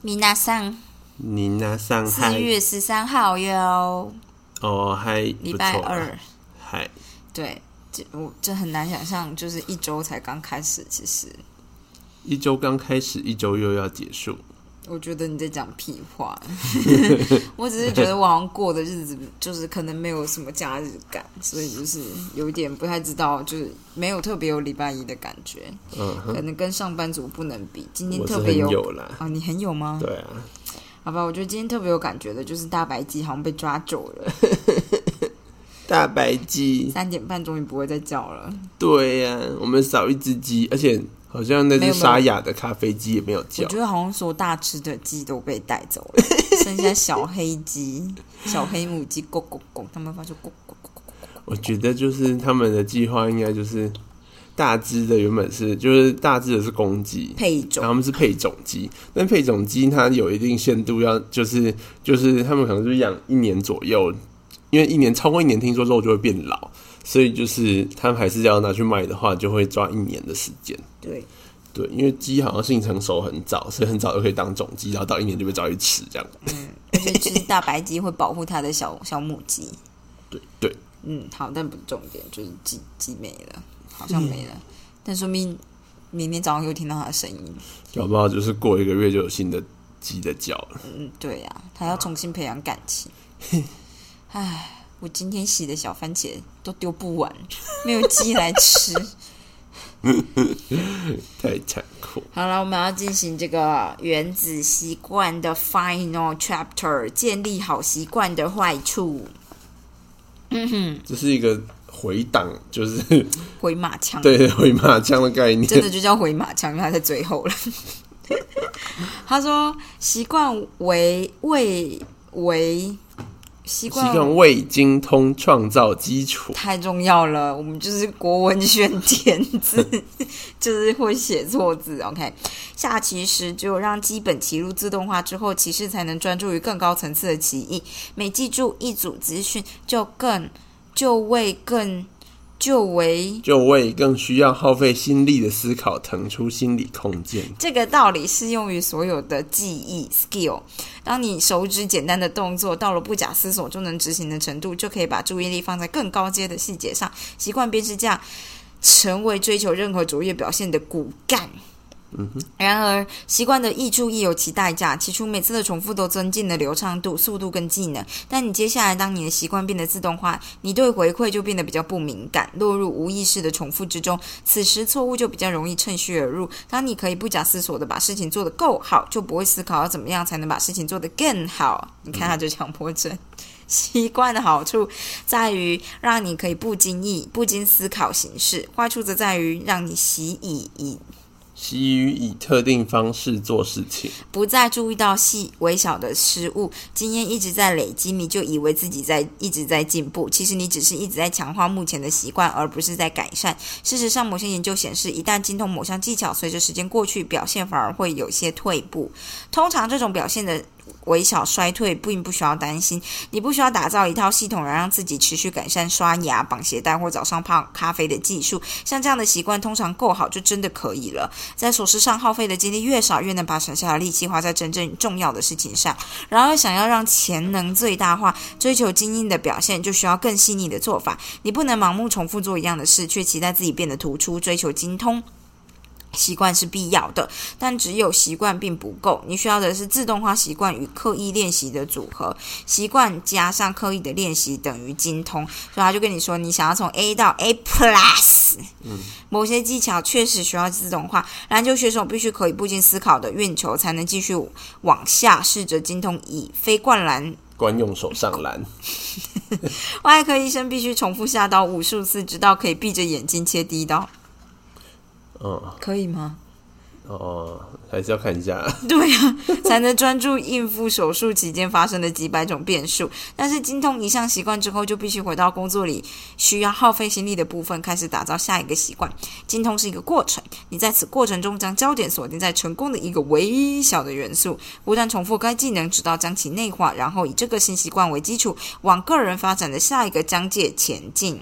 米娜桑，你那上四月十三号哟，哦，还礼拜二。还，对，这我这很难想象，就是一周才刚开始。其实一周刚开始，一周又要结束。我觉得你在讲屁话，我只是觉得我好像过的日子就是可能没有什么假日感，所以就是有一点不太知道，就是没有特别有礼拜一的感觉，嗯哼，可能跟上班族不能比。今天特别有。啊，你很有吗？对啊，好吧，我觉得今天特别有感觉的就是大白鸡好像被抓走了，大白鸡，三点半终于不会再叫了。对呀、我们少一只鸡，而且好像那只沙哑的咖啡鸡也没有叫我。觉得好像所有大只的鸡都被带走了，剩下小黑鸡、小黑母鸡，咕咕咕，他们发出咕咕咕咕咕。我觉得就是他们的计划应该就是大只的原本是就是大只的是公鸡，配种他们是配种鸡，但配种鸡它有一定限度要，就是就是他们可能就养一年左右，因为一年超过一年，听说肉就会变老，所以就是他们还是要拿去卖的话，就会抓一年的时间。对，对，因为鸡好像性成熟很早，所以很早就可以当种鸡，然后到一年就被抓去吃这样。而且就是大白鸡会保护它的小小母鸡。对对，嗯，好，但不是重点，就是鸡鸡没了，好像没了，但说明明天早上又听到它的声音。搞不好就是过一个月就有新的鸡的叫了。嗯，对呀、它要重新培养感情。唉，我今天洗的小番茄都丢不完，没有鸡来吃。太残酷。好了，我们要进行这个原子习惯的 final chapter，建立好习惯的坏处。这是一个回档，就是回马枪，对回马枪的概念。真的就叫回马枪，因为它在最后了。他说：“习惯为为为习习惯惯为精通创造基础。太重要了，我们就是国文选填字，就是会写错字。OK，下棋时只有让基本棋路自动化之后，棋士才能专注于更高层次的棋艺。每记住一组资讯，就更就为更就为就为更需要耗费心力的思考腾出心理空间。这个道理适用于所有的记忆 skill。当你手指简单的动作到了不假思索就能执行的程度，就可以把注意力放在更高阶的细节上。习惯便是这样，成为追求任何卓越表现的骨干。然而，习惯的益处亦有其代价。起初，每次的重复都增进了流畅度、速度跟技能。但你接下来，当你的习惯变得自动化，你对回馈就变得比较不敏感，落入无意识的重复之中。此时，错误就比较容易趁虚而入。当你可以不假思索的把事情做得够好，就不会思考要怎么样才能把事情做得更好。你看，他就强迫症。习惯的好处在于让你可以不经意、不经思考行事；坏处则在于让你习以以习于以特定方式做事情，不再注意到细微小的失误，经验一直在累积，你就以为自己在一直在进步。其实你只是一直在强化目前的习惯，而不是在改善。事实上，某些研究显示，一旦精通某项技巧，随着时间过去，表现反而会有些退步。通常这种表现的微小衰退并不需要担心，你不需要打造一套系统来让自己持续改善刷牙、绑鞋带或早上泡咖啡的技术。像这样的习惯通常够好，就真的可以了。在琐事上耗费的精力越少，越能把省下的力气花在真正重要的事情上。然而，想要让潜能最大化，追求精英的表现，就需要更细腻的做法。你不能盲目重复做一样的事，却期待自己变得突出，追求精通。习惯是必要的，但只有习惯并不够。你需要的是自动化习惯与刻意练习的组合。习惯加上刻意的练习等于精通。所以他就跟你说，你想要从 A 到 A plus，嗯，某些技巧确实需要自动化。篮球选手必须可以不经思考的运球，才能继续往下试着精通以非灌篮惯用手上篮。外科医生必须重复下刀无数次，直到可以闭着眼睛切第一刀。嗯，可以吗？哦，还是要看一下。对啊，才能专注应付手术期间发生的几百种变数。但是精通一项习惯之后，就必须回到工作里需要耗费心力的部分，开始打造下一个习惯。精通是一个过程，你在此过程中将焦点锁定在成功的一个微小的元素，不断重复该技能，直到将其内化，然后以这个新习惯为基础，往个人发展的下一个疆界前进。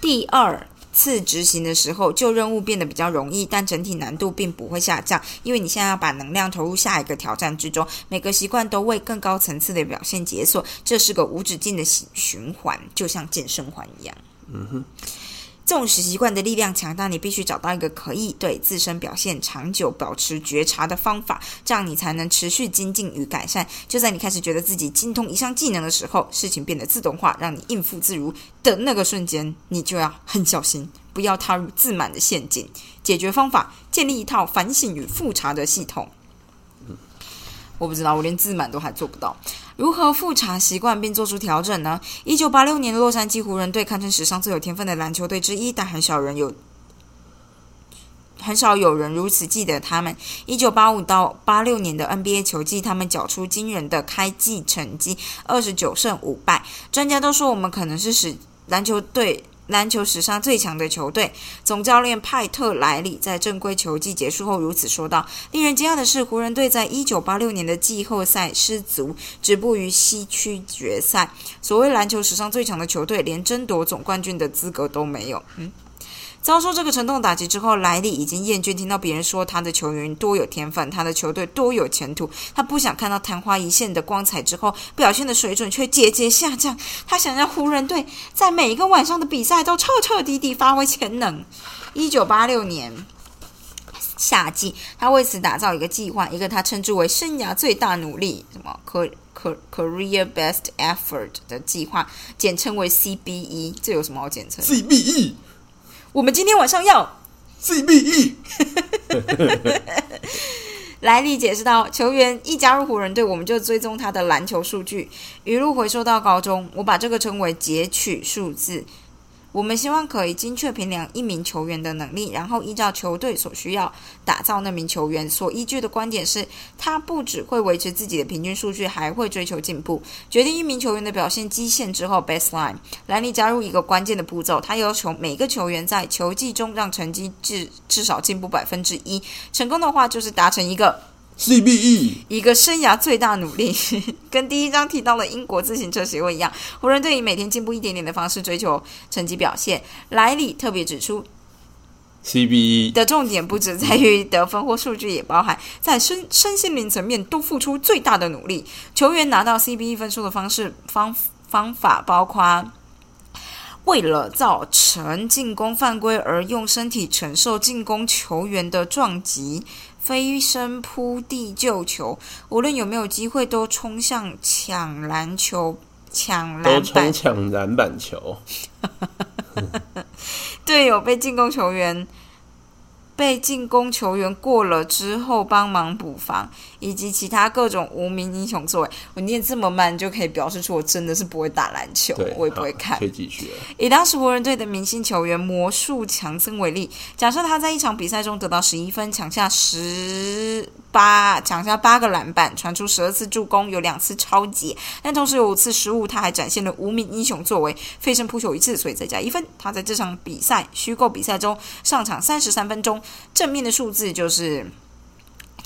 第二。次执行的时候，旧任务变得比较容易，但整体难度并不会下降，因为你现在要把能量投入下一个挑战之中，每个习惯都为更高层次的表现解锁，这是个无止境的循环，就像健身环一样。嗯哼。重视习惯的力量强大，你必须找到一个可以对自身表现长久保持觉察的方法，这样你才能持续精进与改善。就在你开始觉得自己精通一项技能的时候，事情变得自动化，让你应付自如的那个瞬间，你就要很小心，不要踏入自满的陷阱。解决方法：建立一套反省与复查的系统。我不知道，我连自满都还做不到。如何复查习惯并做出调整呢？一九八六年的洛杉矶湖人队堪称史上最有天分的篮球队之一，但很少人有很少有人如此记得他们。一九八五到八六年的 NBA 球季，他们缴出惊人的开季成绩，二十九胜五败。专家都说，我们可能是使篮球队。篮球史上最强的球队总教练派特莱里在正规球季结束后如此说道：“令人惊讶的是，湖人队在一九八六年的季后赛失足，止步于西区决赛。所谓篮球史上最强的球队，连争夺总冠军的资格都没有。”嗯。遭受这个沉重打击之后，莱利已经厌倦听到别人说他的球员多有天分，他的球队多有前途。他不想看到昙花一现的光彩之后，表现的水准却节节下降。他想让湖人队在每一个晚上的比赛都彻彻底底发挥潜能。一九八六年夏季，他为此打造一个计划，一个他称之为生涯最大努力（什么可可 career best effort） 的计划，简称为 CBE。这有什么好简称？CBE。我们今天晚上要 CBE。莱利解释道，球员一加入湖人队，我们就追踪他的篮球数据，一路回收到高中。我把这个称为截取数字。我们希望可以精确评量一名球员的能力，然后依照球队所需要打造那名球员。所依据的观点是，他不只会维持自己的平均数据，还会追求进步。决定一名球员的表现基线之后，baseline，兰尼加入一个关键的步骤，他要求每个球员在球季中让成绩至至少进步百分之一。成功的话，就是达成一个。CBE 一个生涯最大努力，跟第一章提到的英国自行车协会一样，湖人队以每天进步一点点的方式追求成绩表现。莱里特别指出，CBE 的重点不只在于得分或数据，也包含在身身心灵层面都付出最大的努力。球员拿到 CBE 分数的方式方方法包括。为了造成进攻犯规而用身体承受进攻球员的撞击，飞身扑地救球，无论有没有机会都冲向抢篮球、抢篮板、抢篮板球。队友被进攻球员。被进攻球员过了之后帮忙补防，以及其他各种无名英雄作为，我念这么慢就可以表示出我真的是不会打篮球，我也不会看。可以继续。以当时湖人队的明星球员魔术强森为例，假设他在一场比赛中得到十一分，抢下十八抢下八个篮板，传出十二次助攻，有两次超级，但同时有五次失误，他还展现了无名英雄作为，飞身扑球一次，所以再加一分。他在这场比赛虚构比赛中上场三十三分钟。正面的数字就是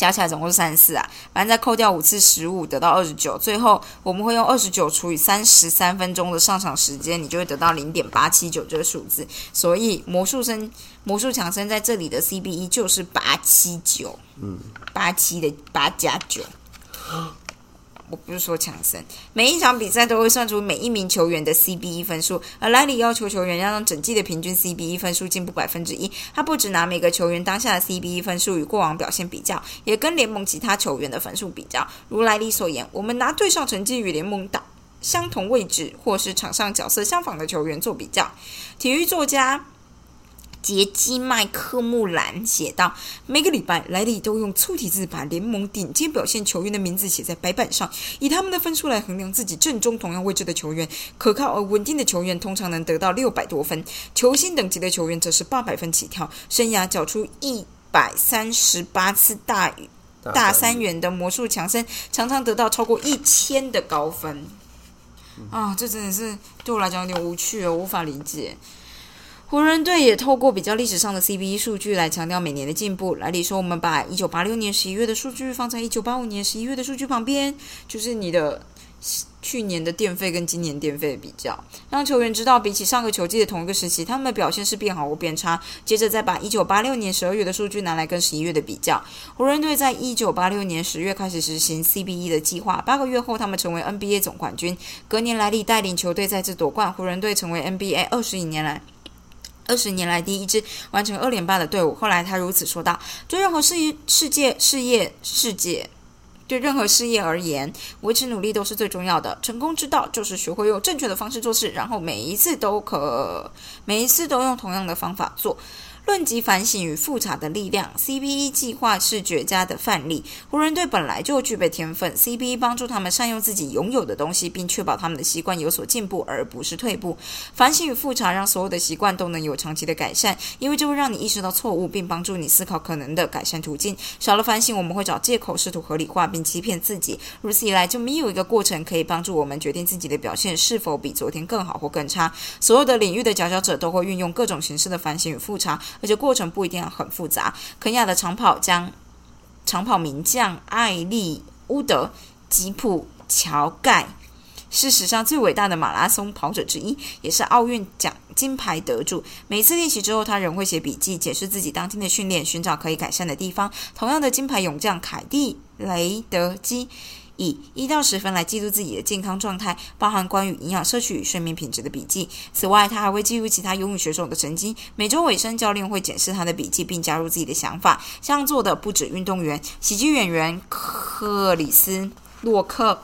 加起来总共是三十四啊，反正再扣掉五次十五，得到二十九。最后我们会用二十九除以三十三分钟的上场时间，你就会得到零点八七九这个数字。所以魔术生魔术强生在这里的 CBE 就是八七九，嗯，八七的八加九。我不是说强森，每一场比赛都会算出每一名球员的 CBE 分数，而莱里要求球员要让整季的平均 CBE 分数进步百分之一。他不只拿每个球员当下的 CBE 分数与过往表现比较，也跟联盟其他球员的分数比较。如莱里所言，我们拿对上成绩与联盟打相同位置或是场上角色相仿的球员做比较。体育作家。杰基麦克穆兰写道：“每个礼拜，莱利都用粗体字把联盟顶尖表现球员的名字写在白板上，以他们的分数来衡量自己正中同样位置的球员。可靠而稳定的球员通常能得到六百多分，球星等级的球员则是八百分起跳。生涯缴出一百三十八次大大三元的魔术强森，常常得到超过一千的高分。啊，这真的是对我来讲有点无趣哦，无法理解。”湖人队也透过比较历史上的 CBE 数据来强调每年的进步。莱里说：“我们把1986年11月的数据放在1985年11月的数据旁边，就是你的去年的电费跟今年电费的比较，让球员知道比起上个球季的同一个时期，他们的表现是变好或变差。接着再把一九八六年十二月的数据拿来跟十一月的比较，湖人队在一九八六年十月开始实行 CBE 的计划，八个月后他们成为 NBA 总冠军。隔年莱利带领球队再次夺冠，湖人队成为 NBA 二十一年来。二十年来第一支完成二连霸的队伍。后来他如此说道：“对任何事业、世界、事业、世界，对任何事业而言，维持努力都是最重要的。成功之道就是学会用正确的方式做事，然后每一次都可，每一次都用同样的方法做。”论及反省与复查的力量，CBE 计划是绝佳的范例。湖人队本来就具备天分，CBE 帮助他们善用自己拥有的东西，并确保他们的习惯有所进步，而不是退步。反省与复查让所有的习惯都能有长期的改善，因为这会让你意识到错误，并帮助你思考可能的改善途径。少了反省，我们会找借口，试图合理化并欺骗自己。如此一来，就没有一个过程可以帮助我们决定自己的表现是否比昨天更好或更差。所有的领域的佼佼者都会运用各种形式的反省与复查。而且过程不一定很复杂。肯亚的长跑将长跑名将艾利乌德吉普乔盖是史上最伟大的马拉松跑者之一，也是奥运奖金牌得主。每次练习之后，他仍会写笔记，解释自己当天的训练，寻找可以改善的地方。同样的，金牌勇将凯蒂雷德基。以一到十分来记录自己的健康状态，包含关于营养摄取与睡眠品质的笔记。此外，他还会记录其他游泳选手的成绩。每周尾声，教练会检视他的笔记，并加入自己的想法。这样做的不止运动员，喜剧演员克里斯洛克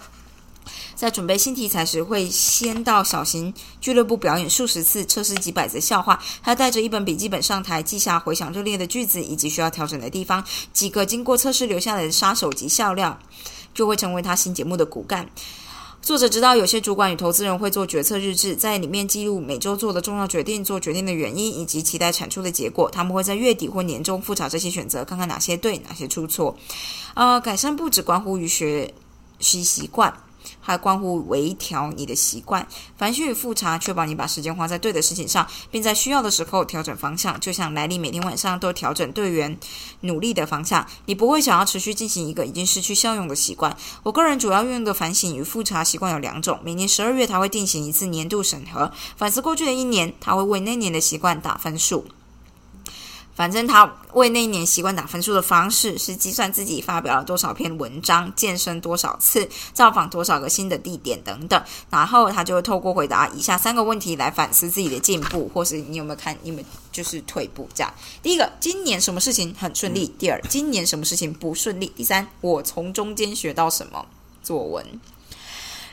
在准备新题材时，会先到小型俱乐部表演数十次，测试几百则笑话。他带着一本笔记本上台，记下回想热烈的句子以及需要调整的地方。几个经过测试留下来的杀手级笑料。就会成为他新节目的骨干。作者知道有些主管与投资人会做决策日志，在里面记录每周做的重要决定、做决定的原因以及期待产出的结果。他们会在月底或年终复查这些选择，看看哪些对，哪些出错。呃，改善不只关乎于学习习惯。还关乎微调你的习惯，反省与复查，确保你把时间花在对的事情上，并在需要的时候调整方向。就像莱利每天晚上都调整队员努力的方向，你不会想要持续进行一个已经失去效用的习惯。我个人主要运用的反省与复查习惯有两种：每年十二月，他会进行一次年度审核，反思过去的一年，他会为那年的习惯打分数。反正他为那一年习惯打分数的方式是计算自己发表了多少篇文章、健身多少次、造访多少个新的地点等等，然后他就会透过回答以下三个问题来反思自己的进步，或是你有没有看你们就是退步这样。第一个，今年什么事情很顺利？第二，今年什么事情不顺利？第三，我从中间学到什么？作文。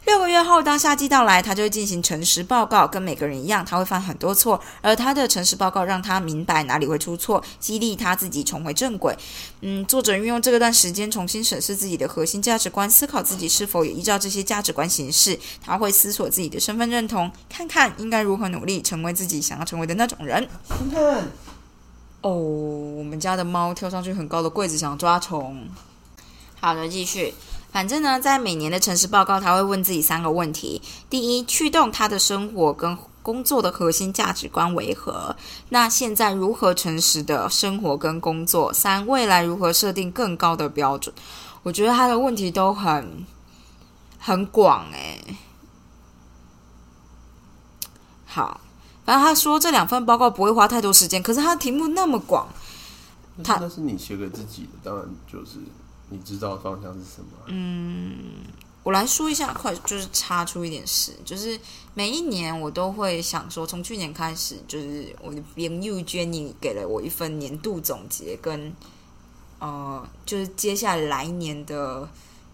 六个月后，当夏季到来，他就会进行诚实报告。跟每个人一样，他会犯很多错，而他的诚实报告让他明白哪里会出错，激励他自己重回正轨。嗯，作者运用这段时间重新审视自己的核心价值观，思考自己是否也依照这些价值观行事。他会思索自己的身份认同，看看应该如何努力成为自己想要成为的那种人。看看，哦，我们家的猫跳上去很高的柜子想抓虫。好的，继续。反正呢，在每年的城市报告，他会问自己三个问题：第一，驱动他的生活跟工作的核心价值观为何？那现在如何诚实的生活跟工作？三，未来如何设定更高的标准？我觉得他的问题都很很广诶。好，反正他说这两份报告不会花太多时间，可是他的题目那么广，他那是你写给自己的，当然就是。你知道方向是什么？嗯，我来说一下，快就是插出一点事，就是每一年我都会想说，从去年开始，就是我的朋友 Jenny 给了我一份年度总结，跟呃，就是接下来年的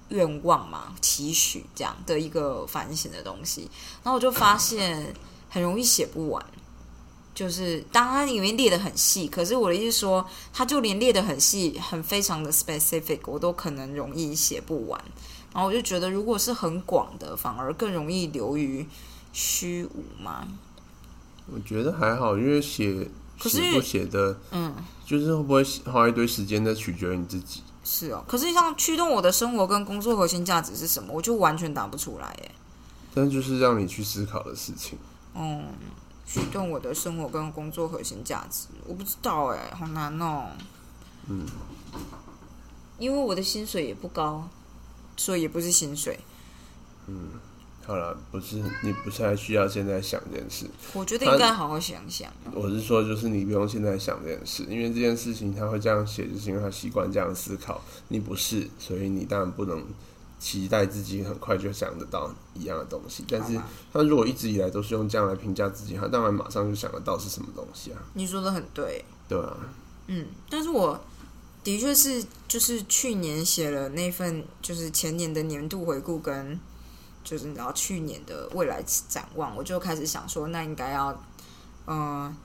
愿望嘛，期许这样的一个反省的东西，然后我就发现很容易写不完。就是当它里面列的很细，可是我的意思说，它就连列的很细、很非常的 specific，我都可能容易写不完。然后我就觉得，如果是很广的，反而更容易流于虚无嘛。我觉得还好，因为写写不写的，嗯，就是会不会花一堆时间的，取决于你自己。是哦，可是像驱动我的生活跟工作核心价值是什么，我就完全答不出来耶。但就是让你去思考的事情。嗯。驱动我的生活跟工作核心价值，我不知道哎，好难哦。嗯，因为我的薪水也不高，所以也不是薪水。嗯好了，不是你不太需要现在想这件事。我觉得应该好好想想。我是说，就是你不用现在想这件事，因为这件事情他会这样写，就是因为他习惯这样思考。你不是，所以你当然不能期待自己很快就想得到一样的东西。但是他如果一直以来都是用这样来评价自己，他当然马上就想得到是什么东西啊。你说的很对，对啊，嗯，但是我的确是就是去年写了那份就是前年的年度回顾跟就是你知道去年的未来展望，我就开始想说，那应该要呃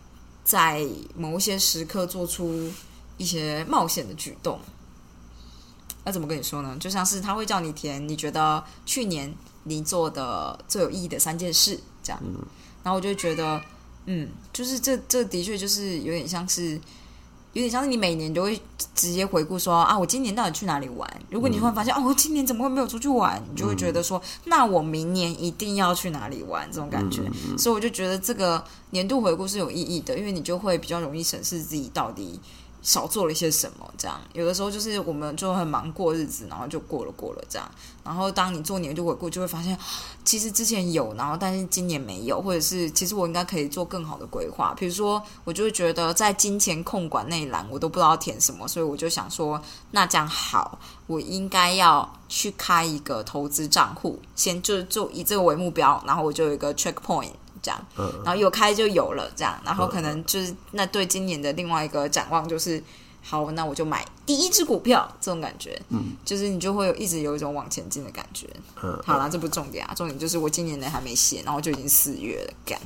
在某一些时刻做出一些冒险的举动。那怎么跟你说呢？就像是他会叫你填你觉得去年你做的最有意义的三件事，这样。然后我就觉得，嗯，就是这这的确就是有点像是，有点像是你每年都会直接回顾说啊，我今年到底去哪里玩？如果你突然发现哦，我今年怎么会没有出去玩？你就会觉得说，那我明年一定要去哪里玩？这种感觉。所以我就觉得这个年度回顾是有意义的，因为你就会比较容易审视自己到底。少做了一些什么？这样有的时候就是我们就很忙过日子，然后就过了过了这样。然后当你做年度回顾，就会发现其实之前有，然后但是今年没有，或者是其实我应该可以做更好的规划。比如说，我就会觉得在金钱控管那一栏，我都不知道填什么，所以我就想说，那这样好，我应该要去开一个投资账户，先就就以这个为目标，然后我就有一个 check point。这样，然后有开就有了，这样，然后可能就是那对今年的另外一个展望就是，好，那我就买第一只股票，这种感觉，嗯，就是你就会有一直有一种往前进的感觉。嗯，好啦，这不重点啊，重点就是我今年的还没写，然后就已经四月了，干。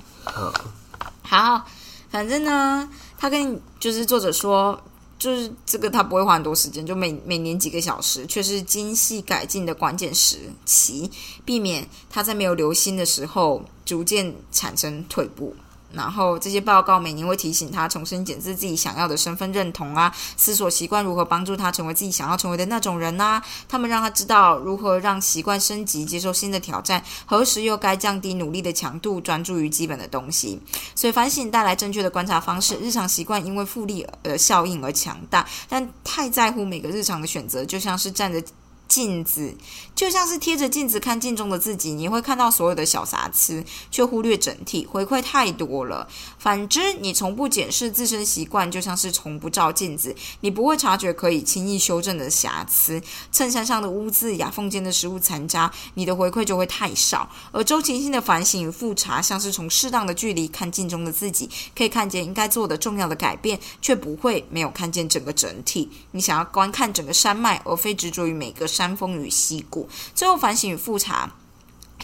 好，反正呢，他跟就是作者说。就是这个，他不会花很多时间，就每每年几个小时，却是精细改进的关键时期，避免他在没有留心的时候逐渐产生退步。然后这些报告每年会提醒他重新检视自己想要的身份认同啊，思索习惯如何帮助他成为自己想要成为的那种人呐。他们让他知道如何让习惯升级，接受新的挑战，何时又该降低努力的强度，专注于基本的东西。所以反省带来正确的观察方式，日常习惯因为复利的效应而强大，但太在乎每个日常的选择，就像是站着。镜子就像是贴着镜子看镜中的自己，你会看到所有的小瑕疵，却忽略整体。回馈太多了。反之，你从不检视自身习惯，就像是从不照镜子，你不会察觉可以轻易修正的瑕疵。衬衫上的污渍、牙缝间的食物残渣，你的回馈就会太少。而周期性的反省与复查，像是从适当的距离看镜中的自己，可以看见应该做的重要的改变，却不会没有看见整个整体。你想要观看整个山脉，而非执着于每个。山峰与溪谷，最后反省与复查，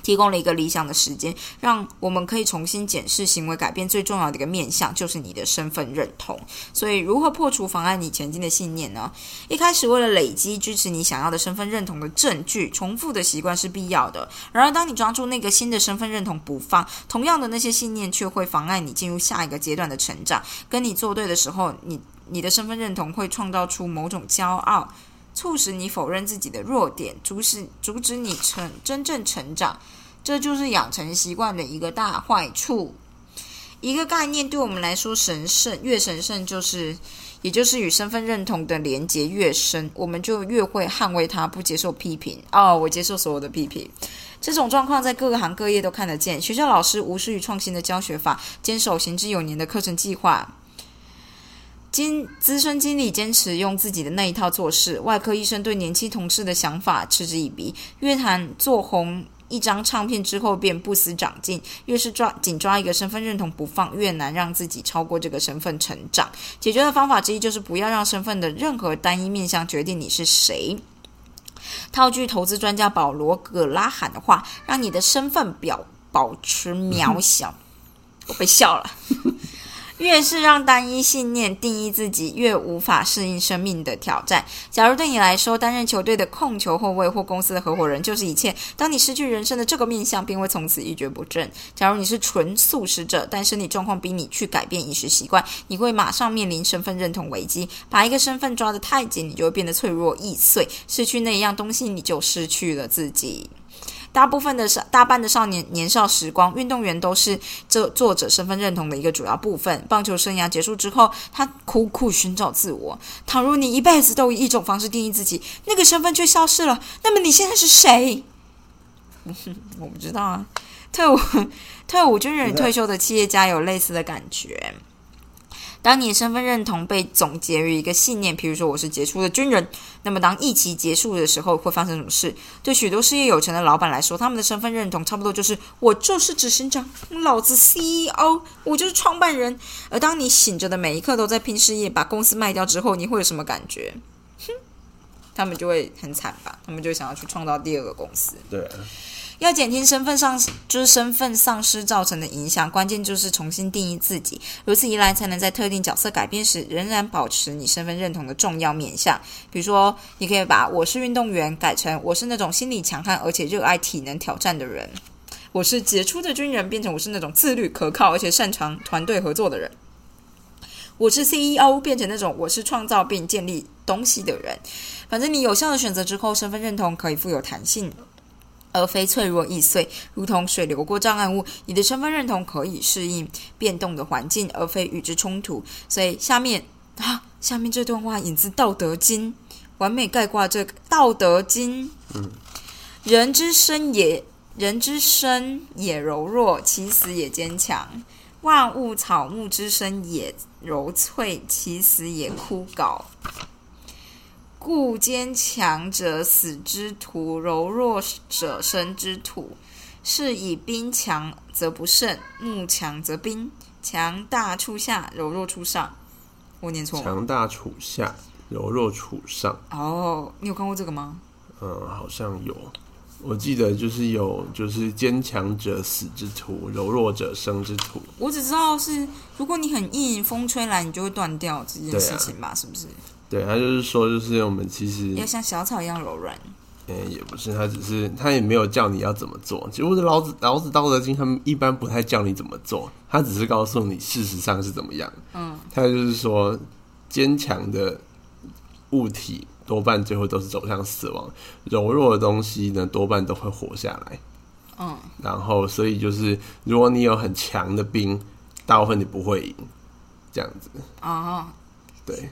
提供了一个理想的时间，让我们可以重新检视行为改变最重要的一个面向，就是你的身份认同。所以，如何破除妨碍你前进的信念呢？一开始，为了累积支持你想要的身份认同的证据，重复的习惯是必要的。然而，当你抓住那个新的身份认同不放，同样的那些信念却会妨碍你进入下一个阶段的成长。跟你作对的时候，你你的身份认同会创造出某种骄傲。促使你否认自己的弱点，阻止阻止你成真正成长，这就是养成习惯的一个大坏处。一个概念对我们来说神圣，越神圣就是，也就是与身份认同的连结越深，我们就越会捍卫它，不接受批评。哦，我接受所有的批评。这种状况在各个行各业都看得见。学校老师无视于创新的教学法，坚守行之有年的课程计划。经资深经理坚持用自己的那一套做事，外科医生对年轻同事的想法嗤之以鼻。乐坛做红一张唱片之后便不思长进，越是抓紧抓一个身份认同不放，越难让自己超过这个身份成长。解决的方法之一就是不要让身份的任何单一面向决定你是谁。套句投资专家保罗·葛拉罕的话：“让你的身份表保持渺小。”我被笑了。越是让单一信念定义自己，越无法适应生命的挑战。假如对你来说，担任球队的控球后卫或公司的合伙人就是一切，当你失去人生的这个面相，便会从此一蹶不振。假如你是纯素食者，但身体状况逼你去改变饮食习惯，你会马上面临身份认同危机。把一个身份抓得太紧，你就会变得脆弱易碎。失去那一样东西，你就失去了自己。大部分的少大半的少年年少时光，运动员都是这作者身份认同的一个主要部分。棒球生涯结束之后，他苦苦寻找自我。倘若你一辈子都以一种方式定义自己，那个身份却消失了，那么你现在是谁？我不知道啊。退伍退伍军人与退休的企业家有类似的感觉。当你的身份认同被总结于一个信念，比如说我是杰出的军人，那么当疫情结束的时候会发生什么事？对许多事业有成的老板来说，他们的身份认同差不多就是我就是执行长，老子 CEO，我就是创办人。而当你醒着的每一刻都在拼事业，把公司卖掉之后，你会有什么感觉？哼，他们就会很惨吧？他们就想要去创造第二个公司。对。要减轻身份上就是身份丧失造成的影响，关键就是重新定义自己，如此一来才能在特定角色改变时仍然保持你身份认同的重要面向。比如说，你可以把“我是运动员”改成“我是那种心理强悍而且热爱体能挑战的人”；“我是杰出的军人”变成“我是那种自律可靠而且擅长团队合作的人”；“我是 CEO” 变成那种“我是创造并建立东西的人”。反正你有效的选择之后，身份认同可以富有弹性。而非脆弱易碎，如同水流过障碍物。你的身份认同可以适应变动的环境，而非与之冲突。所以下面啊，下面这段话引自《道德经》，完美概括这《道德经》。嗯，人之生也，人之生也柔弱，其死也坚强。万物草木之生也柔脆，其死也枯槁。故坚强者死之徒，柔弱者生之徒。是以兵强则不胜，木强则兵。强大处下，柔弱处上。我念错。强大处下，柔弱处上。哦，你有看过这个吗？嗯，好像有。我记得就是有，就是坚强者死之徒，柔弱者生之徒。我只知道是，如果你很硬，风吹来你就会断掉这件事情吧？是不是？对他就是说，就是我们其实要像小草一样柔软。嗯，也不是，他只是他也没有叫你要怎么做。其实老子老子道德经他们一般不太叫你怎么做，他只是告诉你事实上是怎么样。嗯，他就是说，坚强的物体多半最后都是走向死亡，柔弱的东西呢多半都会活下来。嗯，然后所以就是，如果你有很强的兵，大部分你不会赢，这样子。啊。对，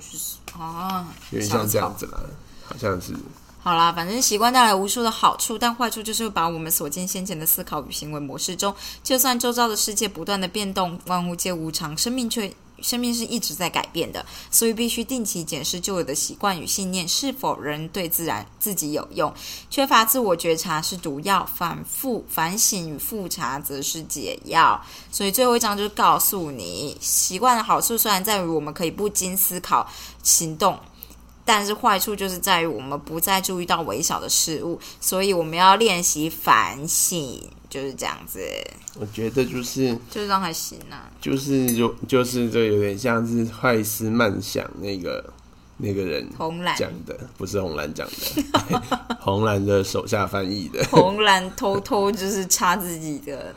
哦，有点像这样子啦，好像是。好啦，反正习惯带来无数的好处，但坏处就是会把我们锁进先前的思考与行为模式中。就算周遭的世界不断的变动，万物皆无常，生命却。生命是一直在改变的，所以必须定期检视旧有的习惯与信念是否仍对自然自己有用。缺乏自我觉察是毒药，反复反省与复查则是解药。所以最后一章就是告诉你，习惯的好处虽然在于我们可以不经思考行动。但是坏处就是在于我们不再注意到微小的事物，所以我们要练习反省，就是这样子。我觉得就是就是让还行啊，就是就就是这有点像是坏思慢想那个那个人红蓝讲的，不是红蓝讲的，红蓝的手下翻译的，红蓝偷偷就是插自己的。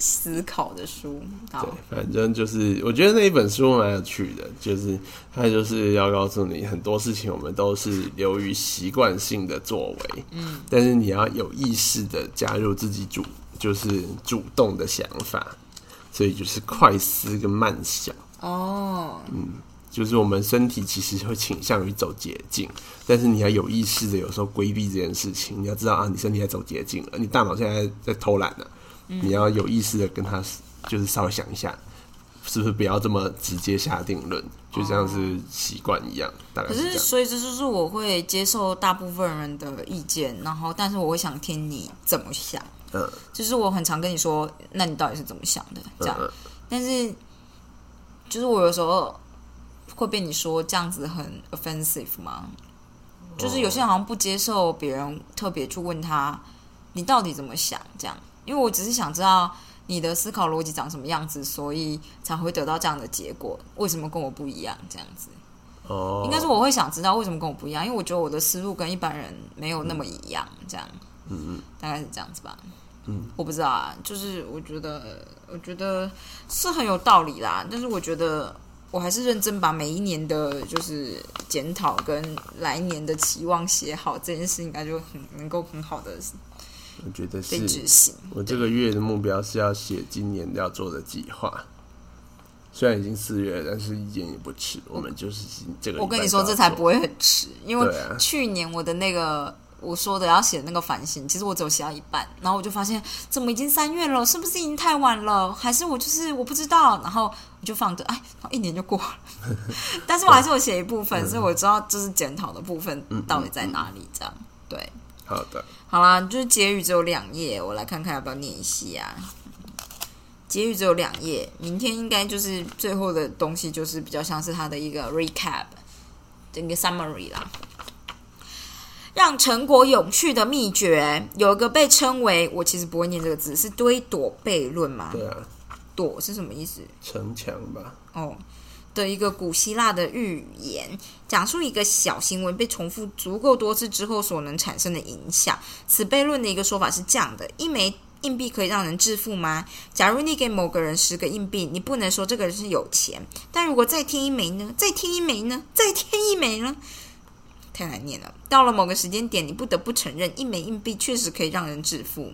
思考的书，对，反正就是我觉得那一本书蛮有趣的，就是它就是要告诉你很多事情，我们都是流于习惯性的作为，嗯，但是你要有意识的加入自己主，就是主动的想法，所以就是快思跟慢想，哦，嗯，就是我们身体其实会倾向于走捷径，但是你要有意识的有时候规避这件事情，你要知道啊，你身体在走捷径了，你大脑现在在偷懒呢。你要有意识的跟他，就是稍微想一下，是不是不要这么直接下定论，就像是习惯一样。大概可是，所以这就是我会接受大部分人的意见，然后但是我会想听你怎么想。嗯，就是我很常跟你说，那你到底是怎么想的？这样，但是就是我有时候会被你说这样子很 offensive 吗？就是有些人好像不接受别人特别去问他，你到底怎么想？这样。因为我只是想知道你的思考逻辑长什么样子，所以才会得到这样的结果。为什么跟我不一样？这样子，哦，应该是我会想知道为什么跟我不一样，因为我觉得我的思路跟一般人没有那么一样。这样，嗯嗯，大概是这样子吧。嗯，我不知道啊，就是我觉得，我觉得是很有道理啦。但是我觉得，我还是认真把每一年的，就是检讨跟来年的期望写好，这件事应该就很能够很好的。我觉得是，我这个月的目标是要写今年要做的计划。虽然已经四月，但是一点也不迟。我们就是这个。我跟你说，这才不会很迟，因为去年我的那个我说的要写那个反省，其实我只有写到一半，然后我就发现怎么已经三月了，是不是已经太晚了？还是我就是我不知道，然后我就放着，哎，一年就过了。但是我还是有写一部分，所以我知道这是检讨的部分到底在哪里。这样对，好的，好啦，就是结语只有两页，我来看看要不要念一下。结语只有两页，明天应该就是最后的东西，就是比较像是它的一个 recap，整个 summary 啦。让成果永续的秘诀，有一个被称为我其实不会念这个字，是堆躲悖论嘛？对啊，躲是什么意思？城墙吧。哦，的一个古希腊的寓言，讲述一个小行为被重复足够多次之后所能产生的影响。此悖论的一个说法是这样的：一枚硬币可以让人致富吗？假如你给某个人十个硬币，你不能说这个人是有钱，但如果再添一枚呢？再添一枚呢？再添一枚呢？太难念了。到了某个时间点，你不得不承认，一枚硬币确实可以让人致富。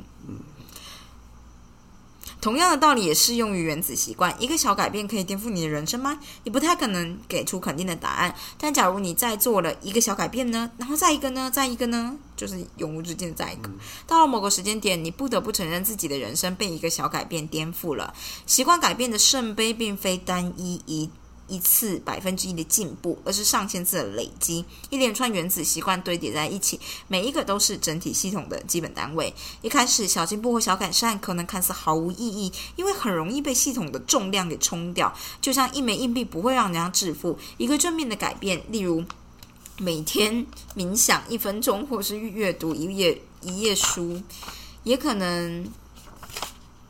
同样的道理也适用于原子习惯。一个小改变可以颠覆你的人生吗？你不太可能给出肯定的答案。但假如你再做了一个小改变呢？然后再一个呢？再一个呢？就是永无止境的再一个。到了某个时间点，你不得不承认自己的人生被一个小改变颠覆了。习惯改变的圣杯并非单一一。一次百分之一的进步，而是上千次的累积，一连串原子习惯堆叠在一起，每一个都是整体系统的基本单位。一开始小进步或小改善可能看似毫无意义，因为很容易被系统的重量给冲掉。就像一枚硬币不会让人家致富，一个正面的改变，例如每天冥想一分钟，或是阅读一页一页书，也可能。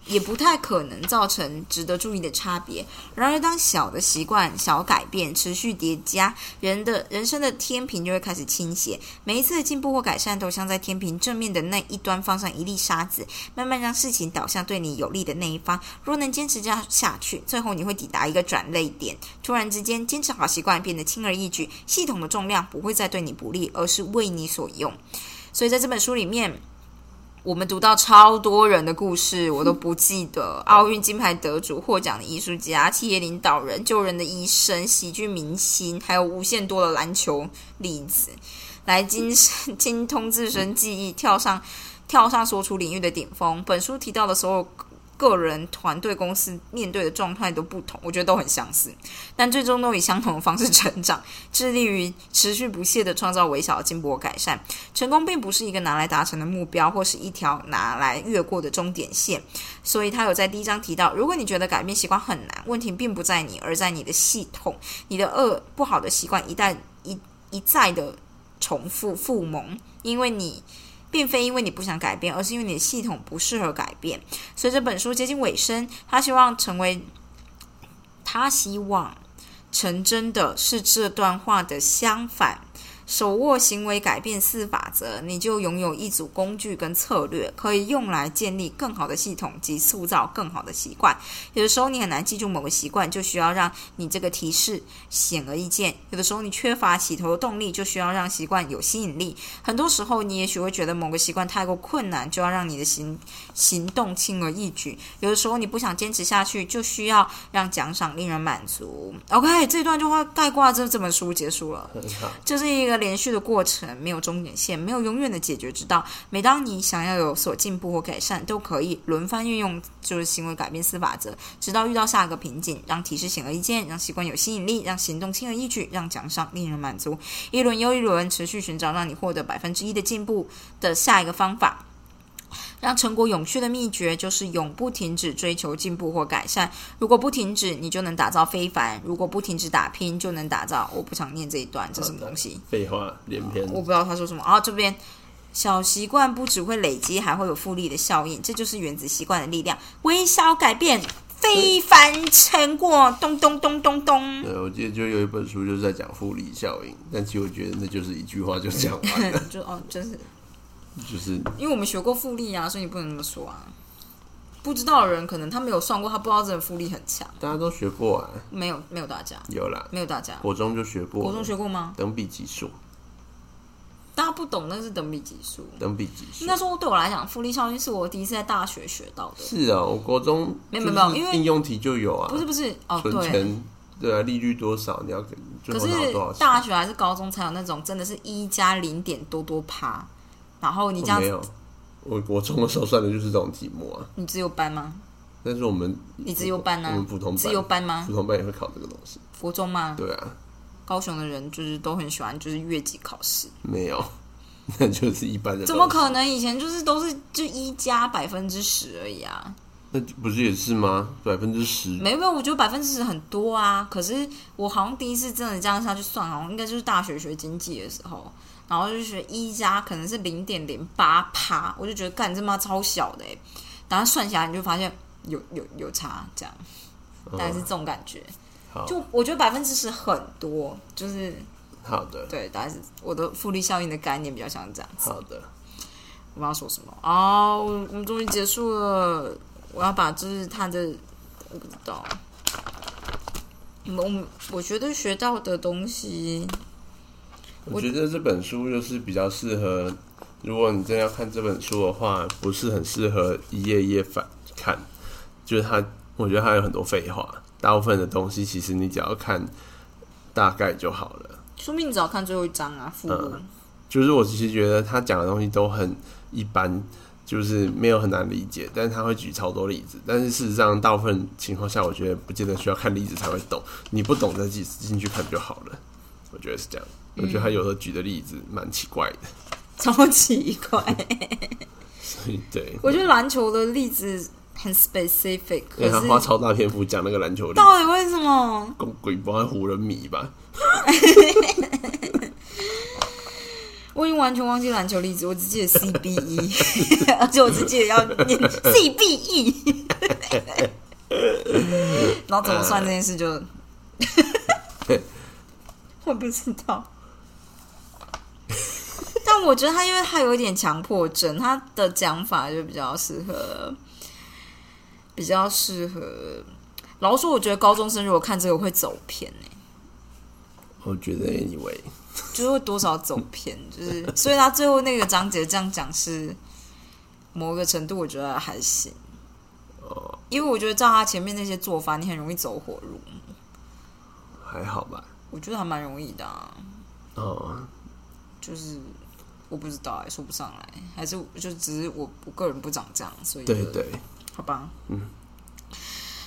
也不太可能造成值得注意的差别。然而，当小的习惯、小改变持续叠加，人的人生的天平就会开始倾斜。每一次的进步或改善，都像在天平正面的那一端放上一粒沙子，慢慢让事情导向对你有利的那一方。若能坚持这样下去，最后你会抵达一个转泪点。突然之间，坚持好习惯变得轻而易举，系统的重量不会再对你不利，而是为你所用。所以，在这本书里面。我们读到超多人的故事，我都不记得。奥运金牌得主、获奖的艺术家、企业领导人、救人的医生、喜剧明星，还有无限多的篮球例子，来精精通自身记忆，跳上跳上说出领域的顶峰。本书提到的所有。个人、团队、公司面对的状态都不同，我觉得都很相似，但最终都以相同的方式成长，致力于持续不懈的创造微小的进步和改善。成功并不是一个拿来达成的目标，或是一条拿来越过的终点线。所以他有在第一章提到，如果你觉得改变习惯很难，问题并不在你，而在你的系统。你的恶不好的习惯一旦一一再的重复复萌，因为你。并非因为你不想改变，而是因为你的系统不适合改变。随着本书接近尾声，他希望成为，他希望成真的是这段话的相反。手握行为改变四法则，你就拥有一组工具跟策略，可以用来建立更好的系统及塑造更好的习惯。有的时候你很难记住某个习惯，就需要让你这个提示显而易见；有的时候你缺乏起头的动力，就需要让习惯有吸引力。很多时候你也许会觉得某个习惯太过困难，就要让你的行行动轻而易举。有的时候你不想坚持下去，就需要让奖赏令人满足。OK，这段就话概括这这本书结束了，就是一个。连续的过程没有终点线，没有永远的解决之道。每当你想要有所进步或改善，都可以轮番运用就是行为改变四法则，直到遇到下一个瓶颈，让提示显而易见，让习惯有吸引力，让行动轻而易举，让奖赏令人满足。一轮又一轮，持续寻找让你获得百分之一的进步的下一个方法。让成果永续的秘诀就是永不停止追求进步或改善。如果不停止，你就能打造非凡；如果不停止打拼，就能打造。我不想念这一段，这什么东西？废话连篇。我不知道他说什么啊。这边小习惯不只会累积，还会有复利的效应，这就是原子习惯的力量。微小改变，非凡成果。咚咚咚咚咚。对，我记得就有一本书就是在讲复利效应，但其实我觉得那就是一句话就讲完了。就哦，就是。就是因为我们学过复利啊，所以你不能那么说啊。不知道的人可能他没有算过，他不知道这个复利很强。大家都学过啊？没有，没有大家有啦，没有大家。国中就学过，国中学过吗？等比级数。大家不懂那是等比级数，等比级数。应该说对我来讲，复利效应是我第一次在大学学到的。是啊，我国中没有没有，因为应用题就有啊。不是不是哦，存钱对啊，利率多少你要给？可是大学还是高中才有那种真的是一加零点多多趴。然后你这样子，我没有，我国中的时候算的就是这种题目啊。你自由班吗？但是我们你自由班呢、我们普通班自由班吗普？通班也会考这个东西。国中吗？对啊，高雄的人就是都很喜欢就是越级考试，没有，那就是一般的。怎么？可能？以前就是都是就一加百分之十而已啊。那不是也是吗？百分之十。没有没有，我觉得百分之十很多啊。可是我好像第一次真的这样下去算，好像应该就是大学学经济的时候，然后就学一加可能是零点零八趴，我就觉得干这妈超小的哎、然后算下来你就发现有有有差这样，大概是这种感觉。嗯，就我觉得百分之十很多，就是好的，对，大概是我的复利效应的概念比较像这样子。好的。我们要说什么哦，我我们终于结束了。我要把就是他的，我不知道。我我我觉得学到的东西，我觉得这本书就是比较适合，如果你真的要看这本书的话，不是很适合一页一页翻看。就是它，我觉得它有很多废话，大部分的东西其实你只要看大概就好了。说明你只要看最后一章啊，附录。就是我其实觉得他讲的东西都很一般，就是没有很难理解，但是他会举超多例子。但是事实上，大部分情况下，我觉得不见得需要看例子才会懂，你不懂再自己进去看就好了。我觉得是这样。我觉得他有时候举的例子蛮奇怪的，超奇怪。所以对，我觉得篮球的例子很 specific，因为他花超大篇幅讲那个篮球例子，到底为什么？公鬼包湖人迷吧？我已经完全忘记篮球例子，我只记得 CBE，而且我只记得要念 CBE，然后怎么算这件事就，我不知道。但我觉得他，因为他有一点强迫症，他的讲法就比较适合，比较适合。老实说，我觉得高中生如果看这个会走偏欸我觉得 anyway，就是会多少走偏，就是所以他最后那个章节这样讲是某个程度，我觉得还行。哦，因为我觉得照他前面那些做法，你很容易走火入魔。还好吧？我觉得还蛮容易的、啊，哦，就是我不知道哎、说不上来，还是就只是我我个人不长这样，所以就对对，好吧，嗯，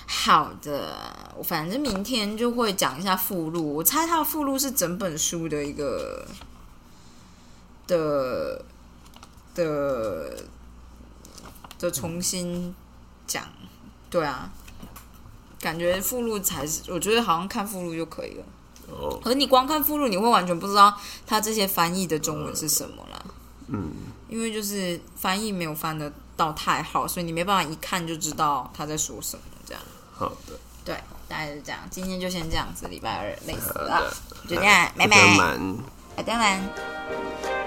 好的，我反正明天就会讲一下附录。我猜它的附录是整本书的一个的的的重新讲，对啊，感觉附录才是，我觉得好像看附录就可以了。哦，可是你光看附录，你会完全不知道他这些翻译的中文是什么啦。嗯，因为就是翻译没有翻得到太好，所以你没办法一看就知道他在说什么。这样，好的，对，大概是这样。今天就先这样子，礼拜二累死了的，就这样，拜拜拜，拜。拜拜。